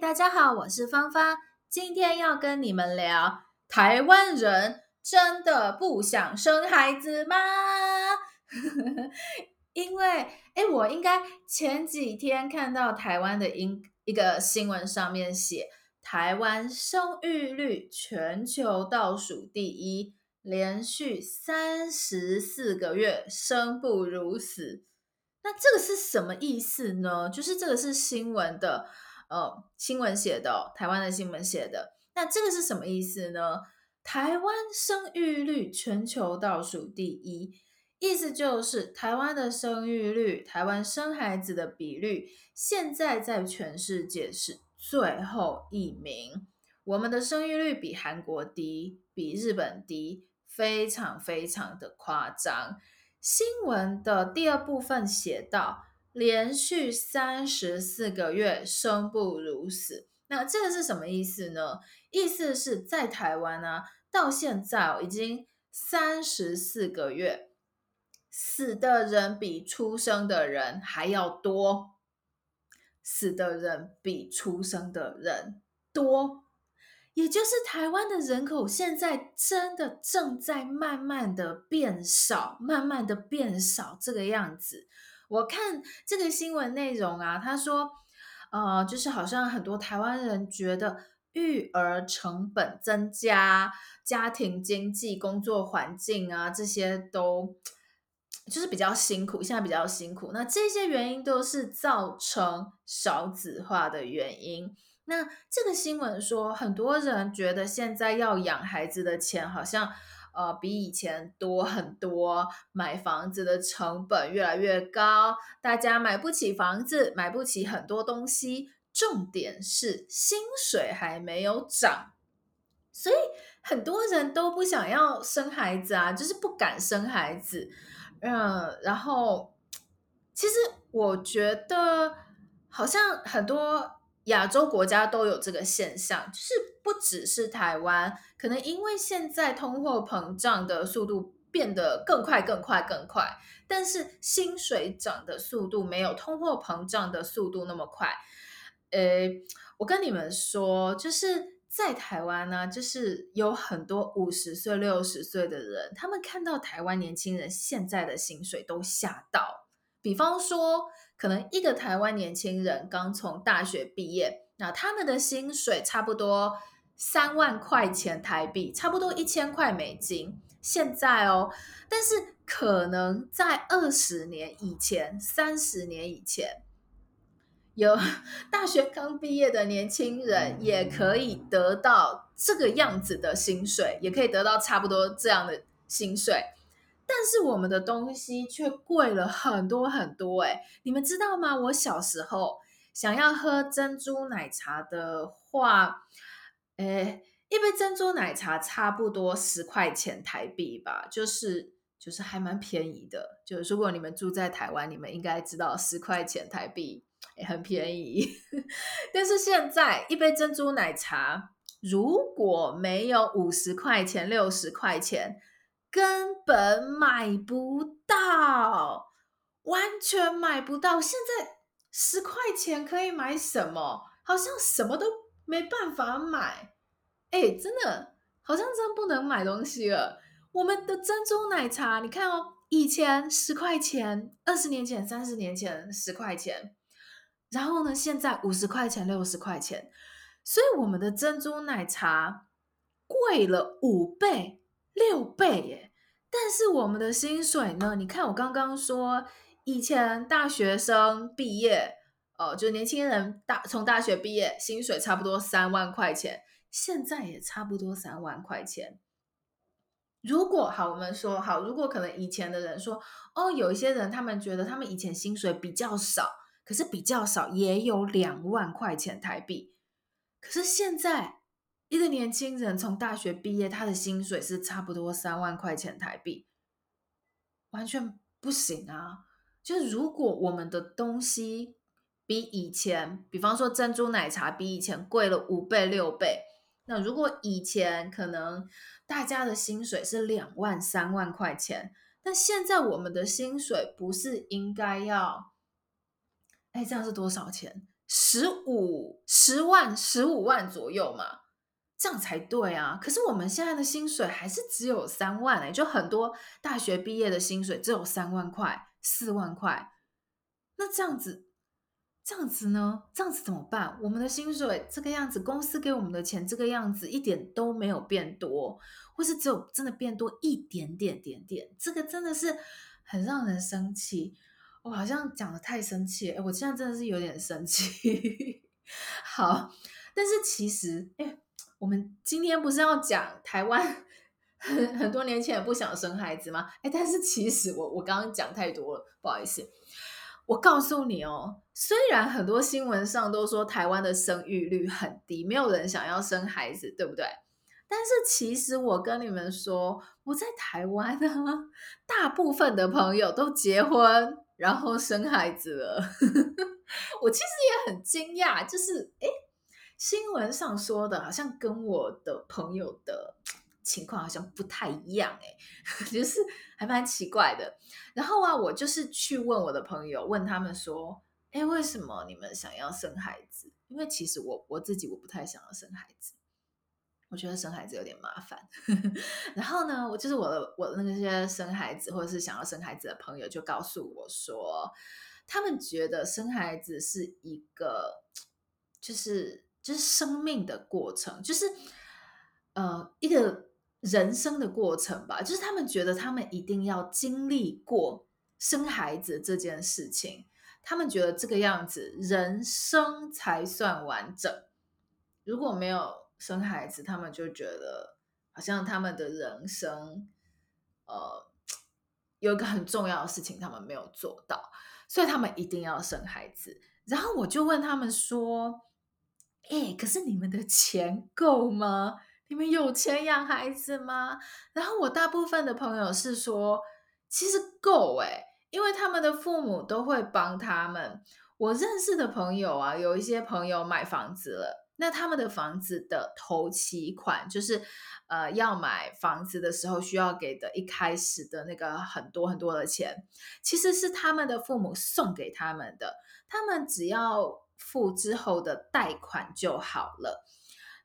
大家好，我是芳芳，今天要跟你们聊台湾人真的不想生孩子吗？因为，哎，我应该前几天看到台湾的一一个新闻上面写，台湾生育率全球倒数第一，连续三十四个月生不如死。那这个是什么意思呢？就是这个是新闻的。呃，新闻写的哦，台湾的新闻写的。那这个是什么意思呢？台湾生育率全球倒数第一，意思就是台湾的生育率，台湾生孩子的比率，现在在全世界是最后一名。我们的生育率比韩国低，比日本低，非常非常的夸张。新闻的第二部分写到。连续三十四个月生不如死，那这个是什么意思呢？意思是在台湾呢、到现在，已经三十四个月，死的人比出生的人还要多，死的人比出生的人多，也就是台湾的人口现在真的正在慢慢的变少，慢慢的变少这个样子。我看这个新闻内容啊，他说，呃，就是好像很多台湾人觉得育儿成本增加、家庭经济、工作环境啊这些都就是比较辛苦，现在比较辛苦。那这些原因都是造成少子化的原因。那这个新闻说，很多人觉得现在要养孩子的钱好像。呃，比以前多很多，买房子的成本越来越高，大家买不起房子，买不起很多东西，重点是薪水还没有涨，所以很多人都不想要生孩子啊，就是不敢生孩子。嗯，然后其实我觉得好像很多。亚洲国家都有这个现象，就是不只是台湾，可能因为现在通货膨胀的速度变得更快、更快、更快，但是薪水涨的速度没有通货膨胀的速度那么快。呃，我跟你们说，就是在台湾呢，就是有很多五十岁、六十岁的人，他们看到台湾年轻人现在的薪水都吓到，比方说。可能一个台湾年轻人刚从大学毕业，那他们的薪水差不多三万块钱台币，差不多一千块美金。现在哦，但是可能在二十年以前、三十年以前，有 大学刚毕业的年轻人也可以得到这个样子的薪水，也可以得到差不多这样的薪水。但是我们的东西却贵了很多很多诶，你们知道吗？我小时候想要喝珍珠奶茶的话，诶，一杯珍珠奶茶差不多十块钱台币吧，就是就是还蛮便宜的。就是如果你们住在台湾，你们应该知道十块钱台币也很便宜。但是现在一杯珍珠奶茶如果没有五十块钱、六十块钱。根本买不到，完全买不到。现在十块钱可以买什么？好像什么都没办法买。哎，真的，好像真不能买东西了。我们的珍珠奶茶，你看哦，以前十块钱，二十年前、三十年前十块钱，然后呢，现在五十块钱、六十块钱，所以我们的珍珠奶茶贵了五倍。六倍耶！但是我们的薪水呢？你看我刚刚说，以前大学生毕业，哦，就年轻人大从大学毕业，薪水差不多三万块钱，现在也差不多三万块钱。如果好，我们说好，如果可能以前的人说，哦，有一些人他们觉得他们以前薪水比较少，可是比较少也有两万块钱台币，可是现在。一个年轻人从大学毕业，他的薪水是差不多三万块钱台币，完全不行啊！就如果我们的东西比以前，比方说珍珠奶茶比以前贵了五倍六倍，那如果以前可能大家的薪水是两万三万块钱，那现在我们的薪水不是应该要，哎，这样是多少钱？十五十万十五万左右嘛，这样才对啊。可是我们现在的薪水还是只有三万哎，就很多大学毕业的薪水只有三万块、四万块，那这样子。这样子呢？这样子怎么办？我们的薪水这个样子，公司给我们的钱这个样子，一点都没有变多，或是只有真的变多一点点点点，这个真的是很让人生气。我好像讲得太生气，哎，我现在真的是有点生气。好，但是其实，哎，我们今天不是要讲台湾很很多年前也不想生孩子吗？哎，但是其实我我刚刚讲太多了，不好意思。我告诉你哦，虽然很多新闻上都说台湾的生育率很低，没有人想要生孩子，对不对？但是其实我跟你们说，我在台湾呢，大部分的朋友都结婚，然后生孩子了。我其实也很惊讶，就是诶，新闻上说的好像跟我的朋友的。情况好像不太一样哎，就是还蛮奇怪的。然后啊，我就是去问我的朋友，问他们说：“哎，为什么你们想要生孩子？”因为其实我我自己我不太想要生孩子，我觉得生孩子有点麻烦。然后呢，我就是我的我的那些生孩子或者是想要生孩子的朋友就告诉我说，他们觉得生孩子是一个就是就是生命的过程，就是呃一个。人生的过程吧，就是他们觉得他们一定要经历过生孩子这件事情，他们觉得这个样子人生才算完整。如果没有生孩子，他们就觉得好像他们的人生，呃，有一个很重要的事情他们没有做到，所以他们一定要生孩子。然后我就问他们说：“诶，可是你们的钱够吗？”你们有钱养孩子吗？然后我大部分的朋友是说，其实够诶，因为他们的父母都会帮他们。我认识的朋友啊，有一些朋友买房子了，那他们的房子的头期款，就是呃要买房子的时候需要给的一开始的那个很多很多的钱，其实是他们的父母送给他们的，他们只要付之后的贷款就好了，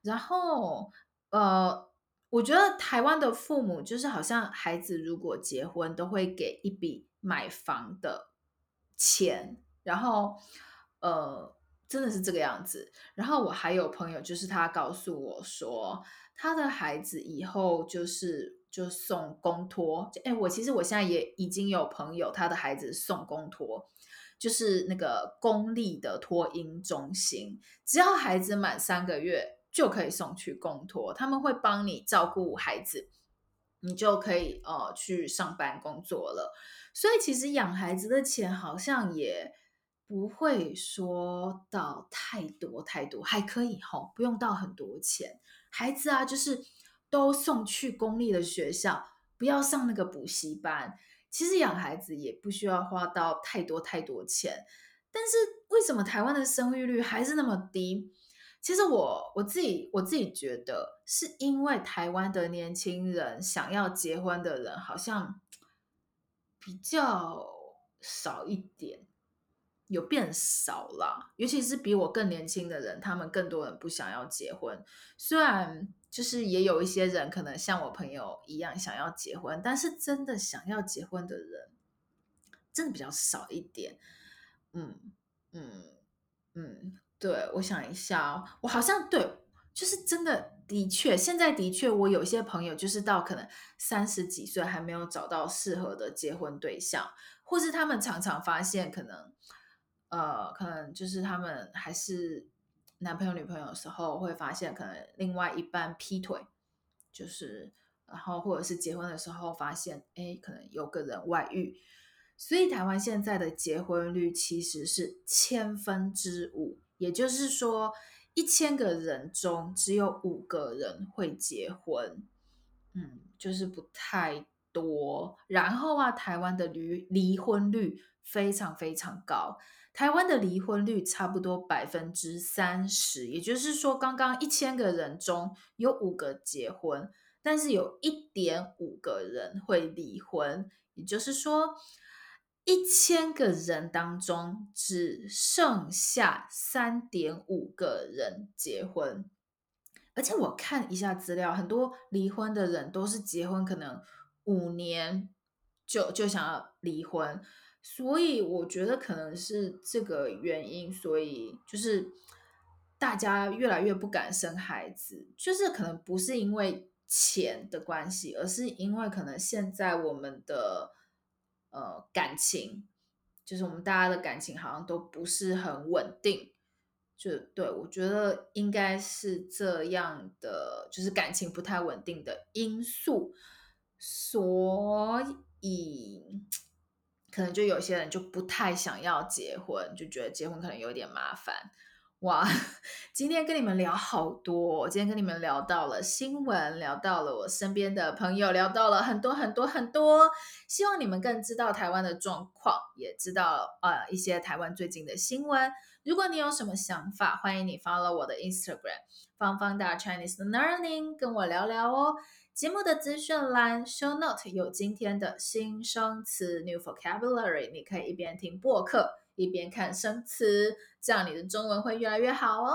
然后。呃，我觉得台湾的父母就是好像孩子如果结婚都会给一笔买房的钱，然后呃，真的是这个样子。然后我还有朋友，就是他告诉我说，他的孩子以后就是就送公托。哎，我其实我现在也已经有朋友，他的孩子送公托，就是那个公立的托婴中心，只要孩子满三个月。就可以送去公托，他们会帮你照顾孩子，你就可以呃去上班工作了。所以其实养孩子的钱好像也不会说到太多太多，还可以吼，不用到很多钱。孩子啊，就是都送去公立的学校，不要上那个补习班。其实养孩子也不需要花到太多太多钱，但是为什么台湾的生育率还是那么低？其实我我自己我自己觉得，是因为台湾的年轻人想要结婚的人好像比较少一点，有变少了。尤其是比我更年轻的人，他们更多人不想要结婚。虽然就是也有一些人可能像我朋友一样想要结婚，但是真的想要结婚的人真的比较少一点。嗯嗯嗯。对，我想一下哦，我好像对，就是真的，的确，现在的确，我有些朋友就是到可能三十几岁还没有找到适合的结婚对象，或是他们常常发现可能，呃，可能就是他们还是男朋友女朋友的时候，会发现可能另外一半劈腿，就是，然后或者是结婚的时候发现，哎，可能有个人外遇，所以台湾现在的结婚率其实是千分之五。也就是说，一千个人中只有五个人会结婚，嗯，就是不太多。然后啊，台湾的离离婚率非常非常高，台湾的离婚率差不多百分之三十。也就是说，刚刚一千个人中有五个结婚，但是有一点五个人会离婚。也就是说，一千个人当中只剩下三点五个人结婚。而且我看一下资料，很多离婚的人都是结婚可能五年就就想要离婚，所以我觉得可能是这个原因，所以就是大家越来越不敢生孩子，就是可能不是因为钱的关系，而是因为可能现在我们的呃感情，就是我们大家的感情好像都不是很稳定。就对，我觉得应该是这样的，就是感情不太稳定的因素，所以可能就有些人就不太想要结婚，就觉得结婚可能有点麻烦。哇，今天跟你们聊好多，今天跟你们聊到了新闻，聊到了我身边的朋友，聊到了很多很多很多，希望你们更知道台湾的状况，也知道呃一些台湾最近的新闻。如果你有什么想法，欢迎你 follow 我的 Instagram 方方大 Chinese Learning，跟我聊聊哦。节目的资讯栏 show note 有今天的新生词 new vocabulary，你可以一边听播客一边看生词，这样你的中文会越来越好哦。